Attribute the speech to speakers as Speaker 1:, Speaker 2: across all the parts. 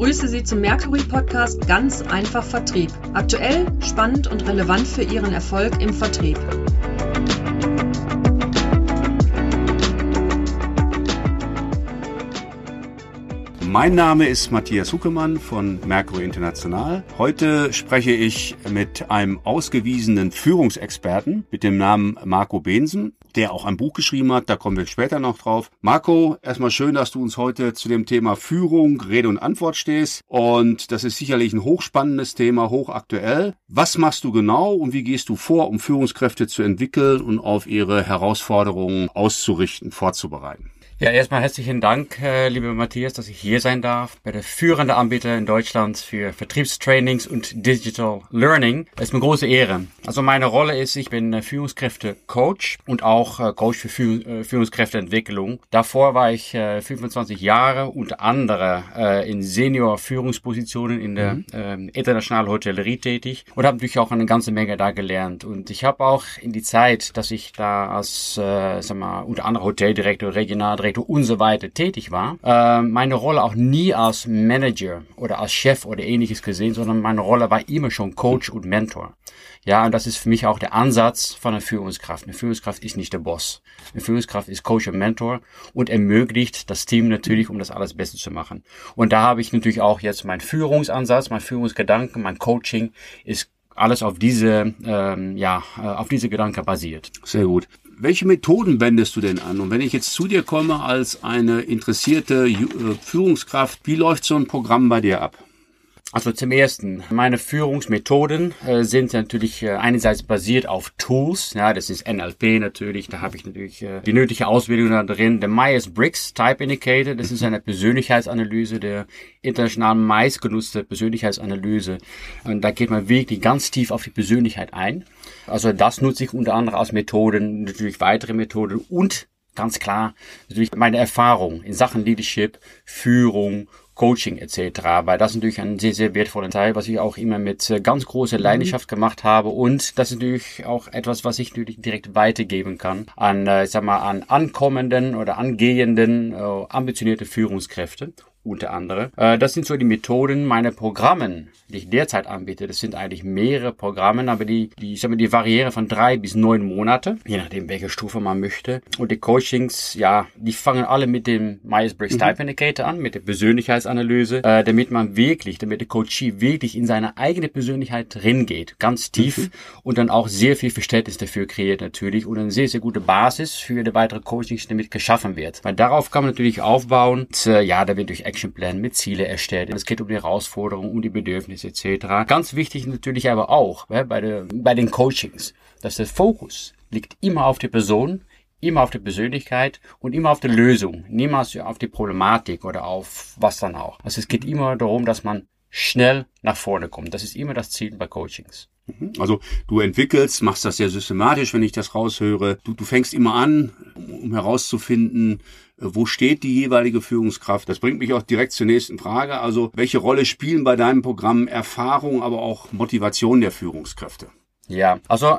Speaker 1: begrüße Sie zum Mercury Podcast Ganz einfach Vertrieb. Aktuell, spannend und relevant für Ihren Erfolg im Vertrieb.
Speaker 2: Mein Name ist Matthias Huckemann von Mercury International. Heute spreche ich mit einem ausgewiesenen Führungsexperten mit dem Namen Marco Bensen, der auch ein Buch geschrieben hat. Da kommen wir später noch drauf. Marco, erstmal schön, dass du uns heute zu dem Thema Führung, Rede und Antwort stehst. Und das ist sicherlich ein hochspannendes Thema, hochaktuell. Was machst du genau und wie gehst du vor, um Führungskräfte zu entwickeln und auf ihre Herausforderungen auszurichten, vorzubereiten?
Speaker 3: Ja, erstmal herzlichen Dank, äh, lieber Matthias, dass ich hier sein darf bei der führenden Anbieter in Deutschland für Vertriebstrainings und Digital Learning. Das ist eine große Ehre. Also meine Rolle ist, ich bin äh, Führungskräfte-Coach und auch äh, Coach für Führ Führungskräfteentwicklung. Davor war ich äh, 25 Jahre unter anderem in Senior-Führungspositionen in der mhm. äh, internationalen Hotellerie tätig und habe natürlich auch eine ganze Menge da gelernt. Und ich habe auch in die Zeit, dass ich da als, äh, sag mal, unter anderem Hoteldirektor, Regionaldirektor, Vertretung und so weiter tätig war, äh, meine Rolle auch nie als Manager oder als Chef oder ähnliches gesehen, sondern meine Rolle war immer schon Coach und Mentor. Ja, und das ist für mich auch der Ansatz von einer Führungskraft. Eine Führungskraft ist nicht der Boss. Eine Führungskraft ist Coach und Mentor und ermöglicht das Team natürlich, um das alles Beste zu machen. Und da habe ich natürlich auch jetzt meinen Führungsansatz, mein Führungsgedanken, mein Coaching ist alles auf diese, ähm, ja, äh, auf diese Gedanken basiert.
Speaker 2: Sehr gut welche Methoden wendest du denn an? Und wenn ich jetzt zu dir komme als eine interessierte äh, Führungskraft, wie läuft so ein Programm bei dir ab?
Speaker 3: Also zum ersten, meine Führungsmethoden äh, sind natürlich äh, einerseits basiert auf Tools, ja, das ist NLP natürlich, da habe ich natürlich äh, die nötige Ausbildung da drin. Der Myers-Briggs Type Indicator, das ist eine Persönlichkeitsanalyse, der international meistgenutzte Persönlichkeitsanalyse. Und da geht man wirklich ganz tief auf die Persönlichkeit ein. Also das nutze ich unter anderem als Methoden, natürlich weitere Methoden und ganz klar natürlich meine Erfahrung in Sachen Leadership, Führung Coaching etc., weil das natürlich ein sehr, sehr wertvoller Teil, was ich auch immer mit äh, ganz großer mhm. Leidenschaft gemacht habe und das ist natürlich auch etwas, was ich natürlich direkt weitergeben kann an, äh, ich sag mal, an ankommenden oder angehenden, äh, ambitionierte Führungskräfte unter anderem. Äh, das sind so die Methoden meiner Programmen, die ich derzeit anbiete. Das sind eigentlich mehrere Programme, aber die, die, ich sag mal, die variieren von drei bis neun Monate, je nachdem, welche Stufe man möchte. Und die Coachings, ja, die fangen alle mit dem Myers-Briggs mhm. Type Indicator an, mit der Persönlichkeitsanalyse, äh, damit man wirklich, damit der Coachee wirklich in seine eigene Persönlichkeit drin geht, ganz tief mhm. und dann auch sehr viel Verständnis dafür kreiert natürlich und eine sehr, sehr gute Basis für die weitere Coachings damit geschaffen wird. Weil darauf kann man natürlich aufbauen. Und, äh, ja, da wird durch Actionplan mit Ziele erstellt. Es geht um die Herausforderungen, um die Bedürfnisse etc. Ganz wichtig natürlich aber auch ja, bei, der, bei den Coachings, dass der Fokus liegt immer auf die Person, immer auf die Persönlichkeit und immer auf die Lösung, niemals auf die Problematik oder auf was dann auch. Also es geht immer darum, dass man schnell nach vorne kommt. Das ist immer das Ziel bei Coachings.
Speaker 2: Mhm. Also du entwickelst, machst das sehr systematisch, wenn ich das raushöre. Du, du fängst immer an, um herauszufinden, äh, wo steht die jeweilige Führungskraft. Das bringt mich auch direkt zur nächsten Frage. Also welche Rolle spielen bei deinem Programm Erfahrung, aber auch Motivation der Führungskräfte?
Speaker 3: Ja, also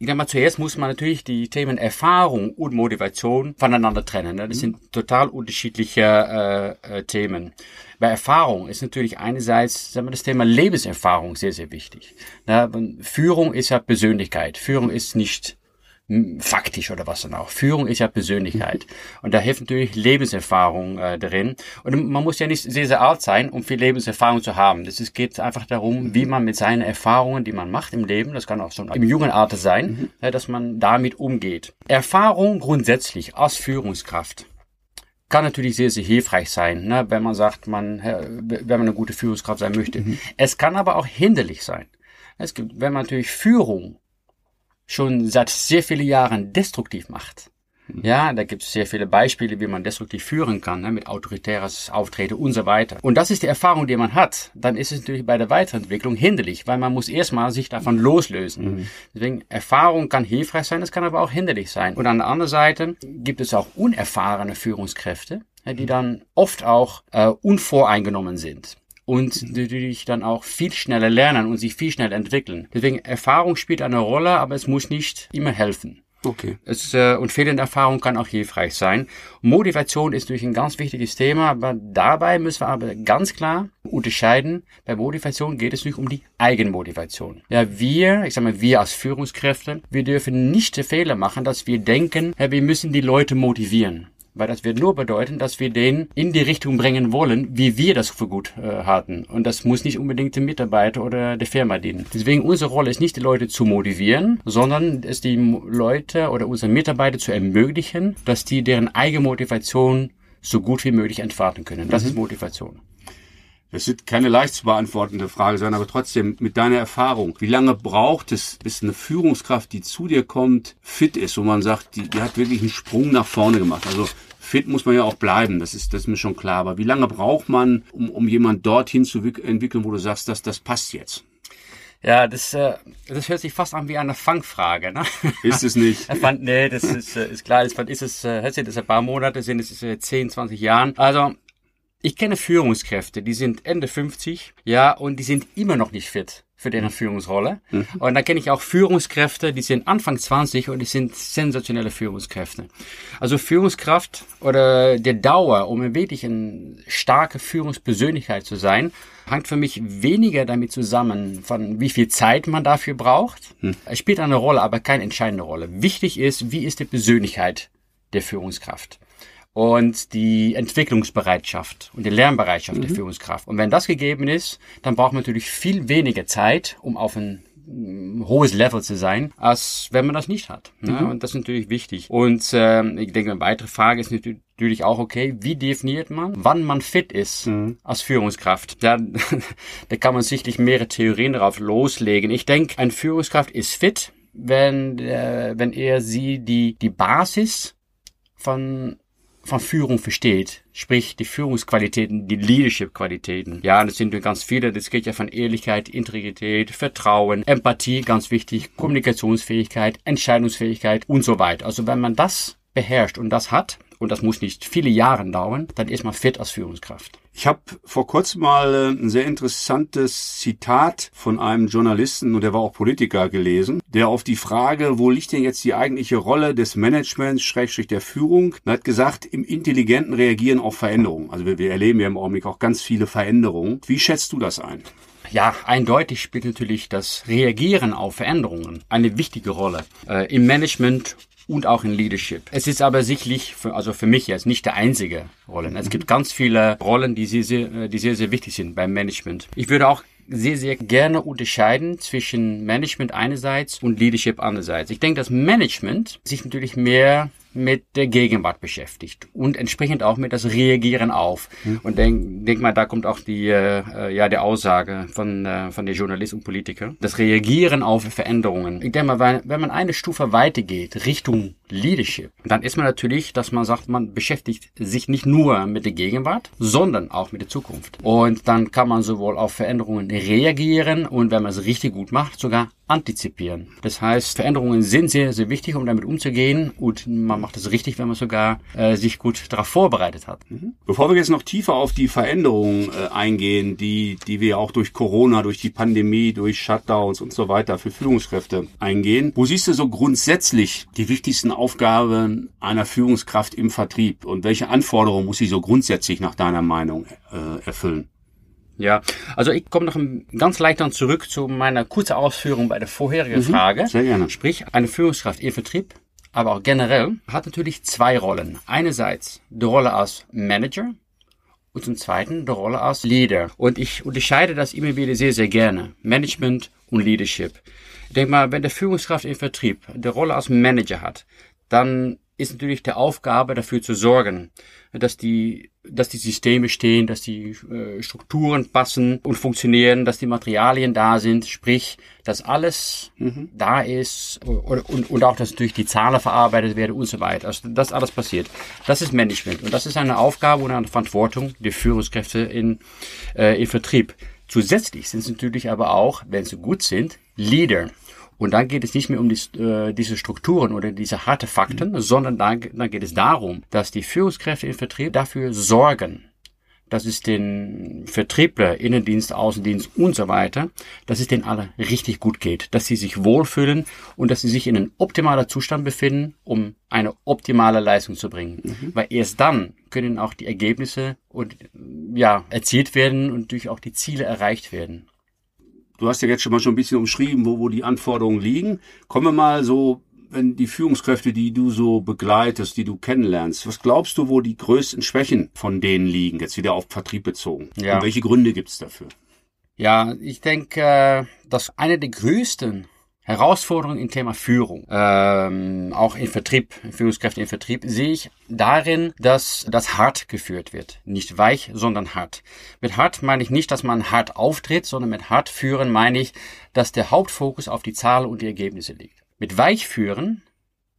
Speaker 3: ich denke mal, zuerst muss man natürlich die Themen Erfahrung und Motivation voneinander trennen. Ne? Das mhm. sind total unterschiedliche äh, äh, Themen. Bei Erfahrung ist natürlich einerseits sagen wir, das Thema Lebenserfahrung sehr, sehr wichtig. Ne? Führung ist ja Persönlichkeit. Führung ist nicht faktisch oder was dann auch. Führung ist ja Persönlichkeit. Und da hilft natürlich Lebenserfahrung äh, drin. Und man muss ja nicht sehr, sehr alt sein, um viel Lebenserfahrung zu haben. Das ist, geht einfach darum, wie man mit seinen Erfahrungen, die man macht im Leben, das kann auch schon im jungen Alter sein, mhm. ja, dass man damit umgeht. Erfahrung grundsätzlich als Führungskraft kann natürlich sehr, sehr hilfreich sein, ne, wenn man sagt, man, wenn man eine gute Führungskraft sein möchte. Mhm. Es kann aber auch hinderlich sein. Es gibt, wenn man natürlich Führung schon seit sehr vielen Jahren destruktiv macht. Mhm. Ja, da gibt es sehr viele Beispiele, wie man destruktiv führen kann, ne, mit autoritäres Auftreten und so weiter. Und das ist die Erfahrung, die man hat. Dann ist es natürlich bei der Weiterentwicklung hinderlich, weil man muss erstmal sich davon loslösen. Mhm. Deswegen, Erfahrung kann hilfreich sein, es kann aber auch hinderlich sein. Und an der anderen Seite gibt es auch unerfahrene Führungskräfte, die dann oft auch äh, unvoreingenommen sind und natürlich dann auch viel schneller lernen und sich viel schneller entwickeln. Deswegen Erfahrung spielt eine Rolle, aber es muss nicht immer helfen. Okay. Es, äh, und fehlende Erfahrung kann auch hilfreich sein. Motivation ist natürlich ein ganz wichtiges Thema, aber dabei müssen wir aber ganz klar unterscheiden. Bei Motivation geht es nicht um die Eigenmotivation. Ja, wir, ich sag mal, wir als Führungskräfte, wir dürfen nicht den Fehler machen, dass wir denken, ja, wir müssen die Leute motivieren weil das wird nur bedeuten, dass wir den in die Richtung bringen wollen, wie wir das für gut äh, hatten. Und das muss nicht unbedingt dem Mitarbeiter oder der Firma dienen. Deswegen unsere Rolle ist nicht, die Leute zu motivieren, sondern es die Leute oder unsere Mitarbeiter zu ermöglichen, dass die deren eigene Motivation so gut wie möglich entfalten können. Das mhm. ist Motivation.
Speaker 2: Das wird keine leicht zu beantwortende Frage sein, aber trotzdem mit deiner Erfahrung, wie lange braucht es, bis eine Führungskraft, die zu dir kommt, fit ist, wo man sagt, die, die hat wirklich einen Sprung nach vorne gemacht. Also fit muss man ja auch bleiben, das ist, das ist mir schon klar. Aber wie lange braucht man, um, um jemand dorthin zu entwickeln, wo du sagst, dass das passt jetzt?
Speaker 3: Ja, das, äh, das hört sich fast an wie eine Fangfrage. Ne?
Speaker 2: Ist es nicht?
Speaker 3: fand, nee, das ist, äh, ist klar. Das ist es, äh, hört sich das ein paar Monate sind, es ist äh, 10, 20 Jahren. Also ich kenne Führungskräfte, die sind Ende 50, ja, und die sind immer noch nicht fit für deren Führungsrolle. Mhm. Und da kenne ich auch Führungskräfte, die sind Anfang 20 und die sind sensationelle Führungskräfte. Also Führungskraft oder der Dauer, um wirklich eine starke Führungspersönlichkeit zu sein, hängt für mich weniger damit zusammen, von wie viel Zeit man dafür braucht. Mhm. Es spielt eine Rolle, aber keine entscheidende Rolle. Wichtig ist, wie ist die Persönlichkeit der Führungskraft und die Entwicklungsbereitschaft und die Lernbereitschaft mhm. der Führungskraft. Und wenn das gegeben ist, dann braucht man natürlich viel weniger Zeit, um auf ein mm, hohes Level zu sein, als wenn man das nicht hat. Ne? Mhm. Und das ist natürlich wichtig. Und ähm, ich denke, eine weitere Frage ist natürlich auch, okay, wie definiert man, wann man fit ist mhm. als Führungskraft? Ja, da kann man sicherlich mehrere Theorien darauf loslegen. Ich denke, ein Führungskraft ist fit, wenn, äh, wenn er sie die, die Basis von von Führung versteht, sprich die Führungsqualitäten, die Leadership-Qualitäten. Ja, das sind ganz viele. Das geht ja von Ehrlichkeit, Integrität, Vertrauen, Empathie, ganz wichtig, Kommunikationsfähigkeit, Entscheidungsfähigkeit und so weiter. Also wenn man das beherrscht und das hat, und das muss nicht viele Jahre dauern, dann ist man fit als Führungskraft.
Speaker 2: Ich habe vor kurzem mal äh, ein sehr interessantes Zitat von einem Journalisten und der war auch Politiker gelesen, der auf die Frage, wo liegt denn jetzt die eigentliche Rolle des Managements, Schrägstrich der Führung, hat gesagt, im intelligenten Reagieren auf Veränderungen. Also wir, wir erleben ja im Augenblick auch ganz viele Veränderungen. Wie schätzt du das ein?
Speaker 3: Ja, eindeutig spielt natürlich das Reagieren auf Veränderungen eine wichtige Rolle äh, im Management und auch in Leadership. Es ist aber sicherlich, für, also für mich jetzt nicht der einzige Rollen. Es gibt ganz viele Rollen, die sehr, sehr, äh, die sehr, sehr wichtig sind beim Management. Ich würde auch sehr, sehr gerne unterscheiden zwischen Management einerseits und Leadership andererseits. Ich denke, dass Management sich natürlich mehr mit der Gegenwart beschäftigt und entsprechend auch mit das Reagieren auf. Mhm. Und denk, denk mal, da kommt auch die äh, ja der Aussage von äh, von der Journalist und Politiker, das Reagieren auf Veränderungen. Ich denke mal, wenn, wenn man eine Stufe weitergeht Richtung Leadership, dann ist man natürlich, dass man sagt, man beschäftigt sich nicht nur mit der Gegenwart, sondern auch mit der Zukunft. Und dann kann man sowohl auf Veränderungen reagieren und wenn man es richtig gut macht, sogar antizipieren. Das heißt, Veränderungen sind sehr, sehr wichtig, um damit umzugehen und man macht es richtig, wenn man sogar äh, sich gut darauf vorbereitet hat.
Speaker 2: Mhm. Bevor wir jetzt noch tiefer auf die Veränderungen äh, eingehen, die, die wir auch durch Corona, durch die Pandemie, durch Shutdowns und so weiter für Führungskräfte eingehen, wo siehst du so grundsätzlich die wichtigsten Aufgaben einer Führungskraft im Vertrieb und welche Anforderungen muss sie so grundsätzlich nach deiner Meinung äh, erfüllen?
Speaker 3: Ja, also ich komme noch ganz leicht dann zurück zu meiner kurzen Ausführung bei der vorherigen mhm, Frage. Sehr gerne. Sprich, eine Führungskraft im Vertrieb, aber auch generell, hat natürlich zwei Rollen. Einerseits die Rolle als Manager und zum Zweiten die Rolle als Leader. Und ich unterscheide das immer wieder sehr, sehr gerne. Management und Leadership. Ich denke mal, wenn der Führungskraft im Vertrieb die Rolle als Manager hat, dann ist natürlich die Aufgabe dafür zu sorgen, dass die, dass die Systeme stehen, dass die äh, Strukturen passen und funktionieren, dass die Materialien da sind, sprich, dass alles mhm. da ist und, und, und auch, dass durch die Zahlen verarbeitet werden und so weiter. Also, dass alles passiert. Das ist Management und das ist eine Aufgabe und eine Verantwortung der Führungskräfte in, äh, im Vertrieb. Zusätzlich sind es natürlich aber auch, wenn sie gut sind, Leader. Und dann geht es nicht mehr um die, äh, diese Strukturen oder diese harte Fakten, mhm. sondern dann, dann geht es darum, dass die Führungskräfte im Vertrieb dafür sorgen, dass es den Vertriebler, Innendienst, Außendienst und so weiter, dass es denen alle richtig gut geht, dass sie sich wohlfühlen und dass sie sich in einem optimalen Zustand befinden, um eine optimale Leistung zu bringen. Mhm. Weil erst dann können auch die Ergebnisse und, ja, erzielt werden und durch auch die Ziele erreicht werden.
Speaker 2: Du hast ja jetzt schon mal schon ein bisschen umschrieben, wo, wo die Anforderungen liegen. Kommen wir mal so wenn die Führungskräfte, die du so begleitest, die du kennenlernst, was glaubst du, wo die größten Schwächen von denen liegen, jetzt wieder auf Vertrieb bezogen? Ja. Und welche Gründe gibt's dafür?
Speaker 3: Ja, ich denke, äh, dass eine der größten Herausforderungen im Thema Führung, ähm, auch in Vertrieb, Führungskräfte im Vertrieb, sehe ich darin, dass das hart geführt wird. Nicht weich, sondern hart. Mit hart meine ich nicht, dass man hart auftritt, sondern mit hart führen meine ich, dass der Hauptfokus auf die Zahlen und die Ergebnisse liegt. Mit Weichführen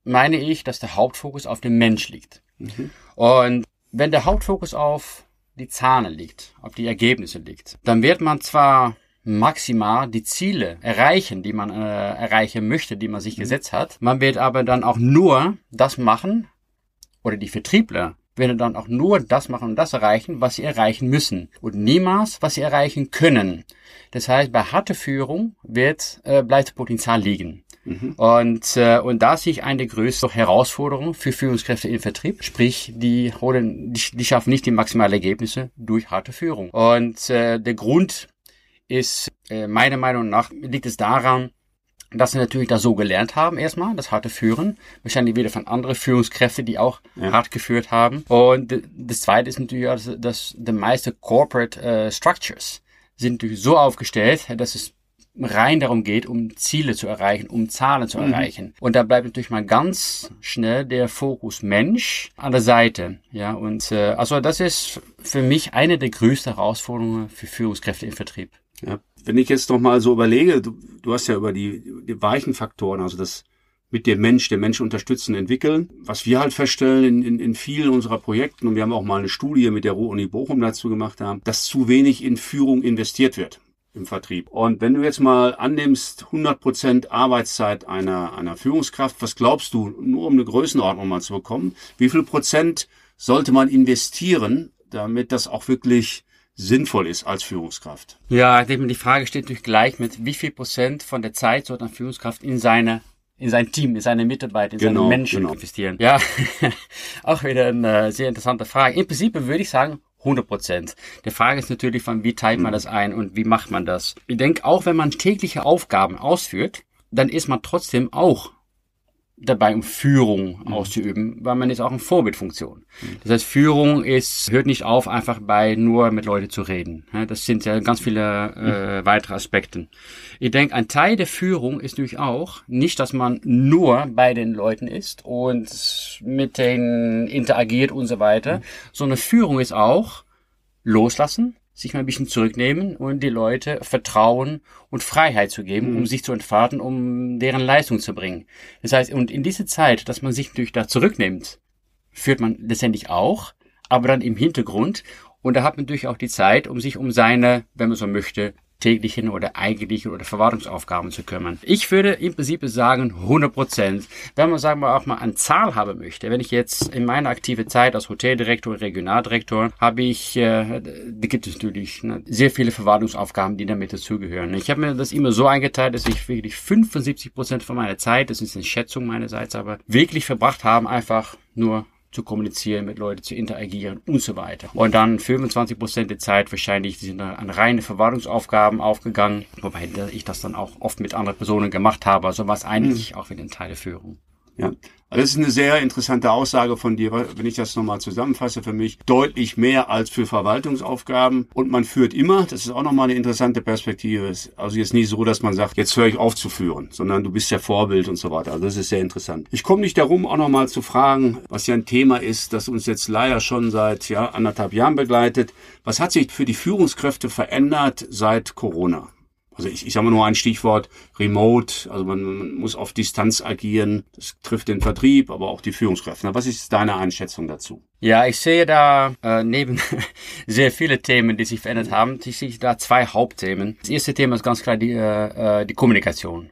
Speaker 3: meine ich, dass der Hauptfokus auf dem Mensch liegt. Mhm. Und wenn der Hauptfokus auf die Zahlen liegt, auf die Ergebnisse liegt, dann wird man zwar maximal die Ziele erreichen, die man äh, erreichen möchte, die man sich mhm. gesetzt hat. Man wird aber dann auch nur das machen, oder die Vertriebler werden dann auch nur das machen und das erreichen, was sie erreichen müssen und niemals, was sie erreichen können. Das heißt, bei harter Führung wird, äh, bleibt Potenzial liegen. Mhm. Und, äh, und da sehe ich eine der größten Herausforderungen für Führungskräfte im Vertrieb. Sprich, die holen, die, die schaffen nicht die maximalen Ergebnisse durch harte Führung. Und äh, der Grund ist, äh, meiner Meinung nach, liegt es daran, dass sie natürlich da so gelernt haben erstmal, das harte Führen. Wahrscheinlich wieder von anderen Führungskräften, die auch ja. hart geführt haben. Und das zweite ist natürlich, dass, dass die meisten Corporate äh, Structures sind natürlich so aufgestellt, dass es rein darum geht, um Ziele zu erreichen, um Zahlen zu mhm. erreichen. Und da bleibt natürlich mal ganz schnell der Fokus Mensch an der Seite. Ja, und äh, also das ist für mich eine der größten Herausforderungen für Führungskräfte im Vertrieb.
Speaker 2: Ja, wenn ich jetzt noch mal so überlege, du, du hast ja über die, die weichen Faktoren, also das mit dem Mensch, den Mensch unterstützen, entwickeln. Was wir halt feststellen in, in, in vielen unserer Projekten, und wir haben auch mal eine Studie mit der Ruhr-Uni Bochum dazu gemacht haben, dass zu wenig in Führung investiert wird im Vertrieb. Und wenn du jetzt mal annimmst, 100 Prozent Arbeitszeit einer, einer Führungskraft, was glaubst du, nur um eine Größenordnung mal zu bekommen, wie viel Prozent sollte man investieren, damit das auch wirklich sinnvoll ist als Führungskraft?
Speaker 3: Ja, ich denke, die Frage steht natürlich gleich mit, wie viel Prozent von der Zeit sollte eine Führungskraft in seine in sein Team, in seine Mitarbeiter, in genau, seine Menschen genau. investieren. Ja, auch wieder eine sehr interessante Frage. Im Prinzip würde ich sagen, 100 Prozent. Die Frage ist natürlich von, wie teilt man mhm. das ein und wie macht man das? Ich denke, auch wenn man tägliche Aufgaben ausführt, dann ist man trotzdem auch dabei, um Führung mhm. auszuüben, weil man ist auch eine Vorbildfunktion. Mhm. Das heißt, Führung ist, hört nicht auf, einfach bei nur mit Leuten zu reden. Das sind ja ganz viele äh, mhm. weitere Aspekte. Ich denke, ein Teil der Führung ist natürlich auch nicht, dass man nur bei den Leuten ist und mit denen interagiert und so weiter, mhm. sondern Führung ist auch loslassen, sich mal ein bisschen zurücknehmen und die Leute Vertrauen und Freiheit zu geben, mhm. um sich zu entfalten, um deren Leistung zu bringen. Das heißt, und in diese Zeit, dass man sich natürlich da zurücknimmt, führt man letztendlich auch, aber dann im Hintergrund. Und da hat man natürlich auch die Zeit, um sich um seine, wenn man so möchte, täglichen oder eigentlichen oder Verwaltungsaufgaben zu kümmern. Ich würde im Prinzip sagen 100 Prozent. Wenn man sagen wir auch mal eine Zahl haben möchte, wenn ich jetzt in meiner aktive Zeit als Hoteldirektor Regionaldirektor habe ich, äh, da gibt es natürlich ne, sehr viele Verwaltungsaufgaben, die damit dazugehören. Ich habe mir das immer so eingeteilt, dass ich wirklich 75 Prozent von meiner Zeit, das ist eine Schätzung meinerseits, aber wirklich verbracht haben, einfach nur zu kommunizieren, mit Leuten zu interagieren und so weiter. Und dann 25 Prozent der Zeit wahrscheinlich sind an reine Verwaltungsaufgaben aufgegangen, wobei ich das dann auch oft mit anderen Personen gemacht habe. Also war es eigentlich mhm. auch wieder ein Teil der Führung.
Speaker 2: Ja. Also das ist eine sehr interessante Aussage von dir, wenn ich das nochmal zusammenfasse für mich. Deutlich mehr als für Verwaltungsaufgaben. Und man führt immer, das ist auch nochmal eine interessante Perspektive. Also jetzt nicht so, dass man sagt, jetzt höre ich auf zu führen, sondern du bist ja Vorbild und so weiter. Also das ist sehr interessant. Ich komme nicht darum, auch nochmal zu fragen, was ja ein Thema ist, das uns jetzt leider schon seit ja, anderthalb Jahren begleitet. Was hat sich für die Führungskräfte verändert seit Corona? Also ich, ich sage mal nur ein Stichwort, Remote, also man, man muss auf Distanz agieren, das trifft den Vertrieb, aber auch die Führungskräfte. Was ist deine Einschätzung dazu?
Speaker 3: Ja, ich sehe da äh, neben sehr viele Themen, die sich verändert haben, ich sehe da zwei Hauptthemen. Das erste Thema ist ganz klar die, äh, äh die Kommunikation.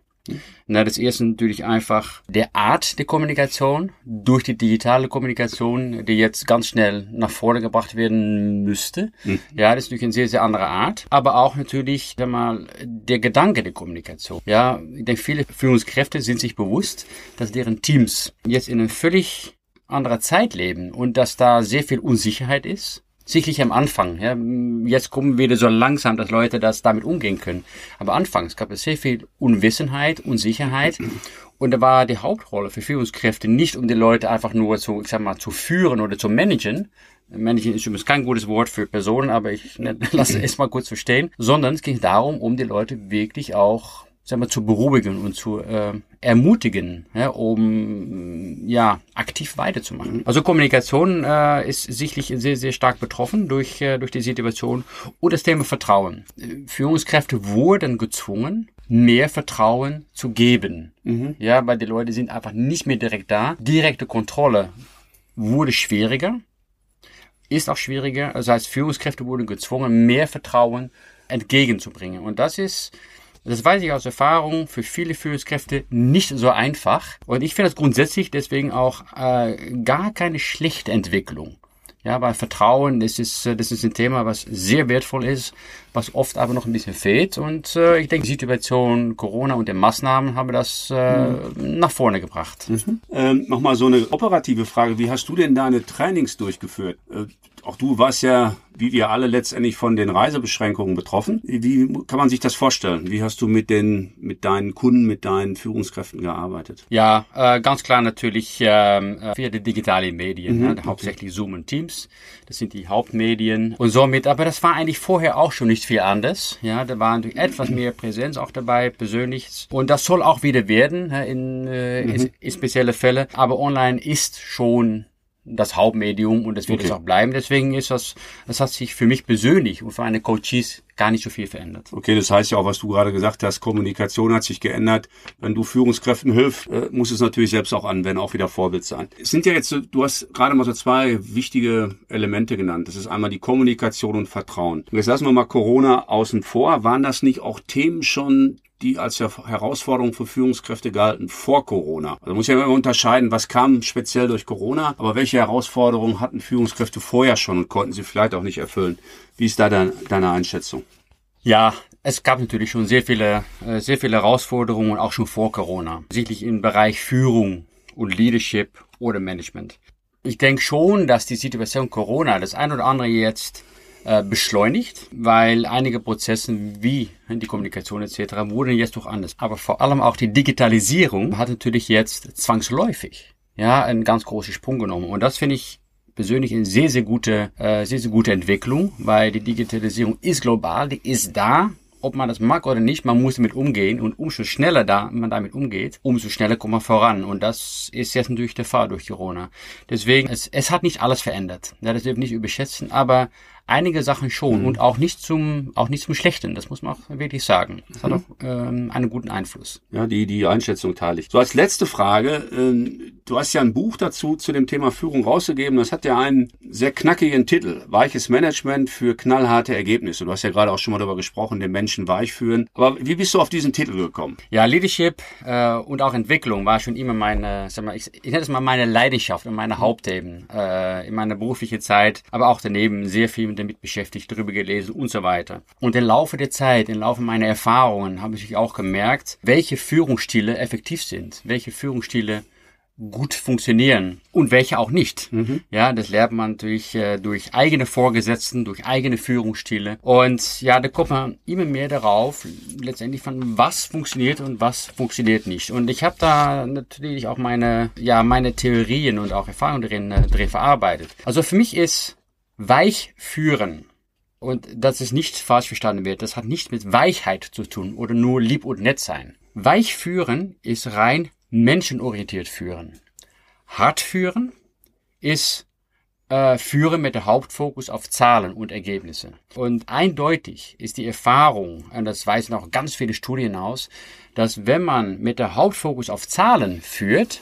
Speaker 3: Na, das erste natürlich einfach der Art der Kommunikation durch die digitale Kommunikation, die jetzt ganz schnell nach vorne gebracht werden müsste. Mhm. Ja, das ist natürlich eine sehr, sehr andere Art. Aber auch natürlich, sag mal, der Gedanke der Kommunikation. Ja, ich denke, viele Führungskräfte sind sich bewusst, dass deren Teams jetzt in einer völlig anderer Zeit leben und dass da sehr viel Unsicherheit ist sicherlich am Anfang. Ja, jetzt kommen wieder so langsam, dass Leute das damit umgehen können. Aber anfangs gab es sehr viel Unwissenheit, Unsicherheit. Und da war die Hauptrolle für Führungskräfte nicht, um die Leute einfach nur zu, ich sag mal, zu führen oder zu managen. Managen ist übrigens kein gutes Wort für Personen, aber ich lasse es mal kurz verstehen. Sondern es ging darum, um die Leute wirklich auch sagen wir, zu beruhigen und zu äh, ermutigen, ja, um ja aktiv weiterzumachen. Also Kommunikation äh, ist sicherlich sehr sehr stark betroffen durch äh, durch die Situation und das Thema Vertrauen. Führungskräfte wurden gezwungen, mehr Vertrauen zu geben. Mhm. Ja, weil die Leute sind einfach nicht mehr direkt da. Direkte Kontrolle wurde schwieriger, ist auch schwieriger. Das heißt, Führungskräfte wurden gezwungen, mehr Vertrauen entgegenzubringen. Und das ist das weiß ich aus Erfahrung für viele Führungskräfte nicht so einfach. Und ich finde das grundsätzlich deswegen auch äh, gar keine schlechte Entwicklung. Ja, weil Vertrauen, das ist, das ist ein Thema, was sehr wertvoll ist, was oft aber noch ein bisschen fehlt. Und äh, ich denke, die Situation Corona und die Maßnahmen haben das äh, mhm. nach vorne gebracht.
Speaker 2: Mhm. Ähm, Nochmal so eine operative Frage. Wie hast du denn deine Trainings durchgeführt? Äh, auch du warst ja, wie wir alle letztendlich von den Reisebeschränkungen betroffen. Wie kann man sich das vorstellen? Wie hast du mit den, mit deinen Kunden, mit deinen Führungskräften gearbeitet?
Speaker 3: Ja, äh, ganz klar natürlich ähm, äh, via die digitalen Medien, mhm, ne? hauptsächlich Zoom und Teams. Das sind die Hauptmedien und somit. Aber das war eigentlich vorher auch schon nicht viel anders. Ja, da war natürlich etwas mehr Präsenz auch dabei, persönlich. Und das soll auch wieder werden in, äh, mhm. in, in spezielle Fälle. Aber online ist schon das Hauptmedium und das wird okay. es auch bleiben. Deswegen ist das, das hat sich für mich persönlich und für eine Coaches gar nicht so viel verändert.
Speaker 2: Okay, das heißt ja auch, was du gerade gesagt hast, Kommunikation hat sich geändert. Wenn du Führungskräften hilfst, äh, muss es natürlich selbst auch anwenden, auch wieder Vorbild sein. Es sind ja jetzt, du hast gerade mal so zwei wichtige Elemente genannt. Das ist einmal die Kommunikation und Vertrauen. Jetzt lassen wir mal Corona außen vor. Waren das nicht auch Themen schon, die als Herausforderung für Führungskräfte gehalten vor Corona. Also muss ja immer unterscheiden, was kam speziell durch Corona, aber welche Herausforderungen hatten Führungskräfte vorher schon und konnten sie vielleicht auch nicht erfüllen. Wie ist da deine, deine Einschätzung?
Speaker 3: Ja, es gab natürlich schon sehr viele, äh, sehr viele Herausforderungen, auch schon vor Corona. Sicherlich im Bereich Führung und Leadership oder Management. Ich denke schon, dass die Situation Corona das ein oder andere jetzt äh, beschleunigt, weil einige Prozesse wie die Kommunikation etc. wurden jetzt doch anders. Aber vor allem auch die Digitalisierung hat natürlich jetzt zwangsläufig ja einen ganz großen Sprung genommen. Und das finde ich persönlich eine sehr, sehr gute, äh, sehr, sehr gute Entwicklung, weil die Digitalisierung ist global, die ist da ob man das mag oder nicht, man muss damit umgehen und umso schneller da man damit umgeht, umso schneller kommt man voran und das ist jetzt natürlich der Fall durch Corona. Deswegen, es, es hat nicht alles verändert, ja, das dürfen wir nicht überschätzen, aber einige Sachen schon mhm. und auch nicht zum auch nicht zum Schlechten. Das muss man auch wirklich sagen. Das mhm. hat auch ähm, einen guten Einfluss.
Speaker 2: Ja, die die Einschätzung teile ich. So als letzte Frage: ähm, Du hast ja ein Buch dazu zu dem Thema Führung rausgegeben. Das hat ja einen sehr knackigen Titel: Weiches Management für knallharte Ergebnisse. Du hast ja gerade auch schon mal darüber gesprochen, den Menschen weich führen. Aber wie bist du auf diesen Titel gekommen?
Speaker 3: Ja, Leadership äh, und auch Entwicklung war schon immer meine, sag mal, ich, ich nenne es mal meine Leidenschaft und meine Hauptthemen äh, in meiner beruflichen Zeit, aber auch daneben sehr viel mit damit beschäftigt, darüber gelesen und so weiter. Und im Laufe der Zeit, im Laufe meiner Erfahrungen habe ich auch gemerkt, welche Führungsstile effektiv sind, welche Führungsstile gut funktionieren und welche auch nicht. Mhm. Ja, das lernt man durch, äh, durch eigene Vorgesetzten, durch eigene Führungsstile. Und ja, da kommt man immer mehr darauf, letztendlich von was funktioniert und was funktioniert nicht. Und ich habe da natürlich auch meine, ja, meine Theorien und auch Erfahrungen drin, äh, drin verarbeitet. Also für mich ist weich führen. Und dass es nicht falsch verstanden wird, das hat nicht mit Weichheit zu tun oder nur lieb und nett sein. Weich führen ist rein menschenorientiert führen. Hart führen ist äh, Führen mit der Hauptfokus auf Zahlen und Ergebnisse. Und eindeutig ist die Erfahrung, und das weisen auch ganz viele Studien aus, dass wenn man mit der Hauptfokus auf Zahlen führt,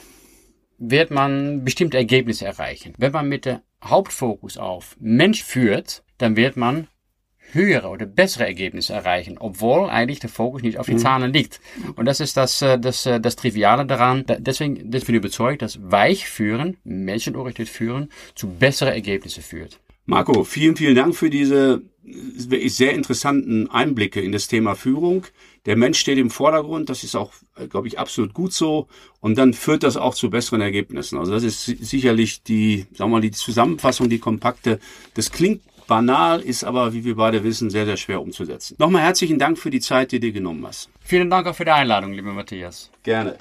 Speaker 3: wird man bestimmte Ergebnisse erreichen. Wenn man mit der Hauptfokus auf Mensch führt, dann wird man höhere oder bessere Ergebnisse erreichen, obwohl eigentlich der Fokus nicht auf die mhm. Zahlen liegt. Und das ist das, äh, das, äh, das Triviale daran. Deswegen bin ich überzeugt, dass Weichführen, menschenorientiert Führen, zu besseren Ergebnissen führt.
Speaker 2: Marco, vielen, vielen Dank für diese wirklich sehr interessanten Einblicke in das Thema Führung. Der Mensch steht im Vordergrund, das ist auch, glaube ich, absolut gut so. Und dann führt das auch zu besseren Ergebnissen. Also das ist sicherlich die, sagen wir mal, die Zusammenfassung, die kompakte. Das klingt banal, ist aber, wie wir beide wissen, sehr, sehr schwer umzusetzen. Nochmal herzlichen Dank für die Zeit, die du genommen hast.
Speaker 3: Vielen Dank auch für die Einladung, lieber Matthias.
Speaker 2: Gerne.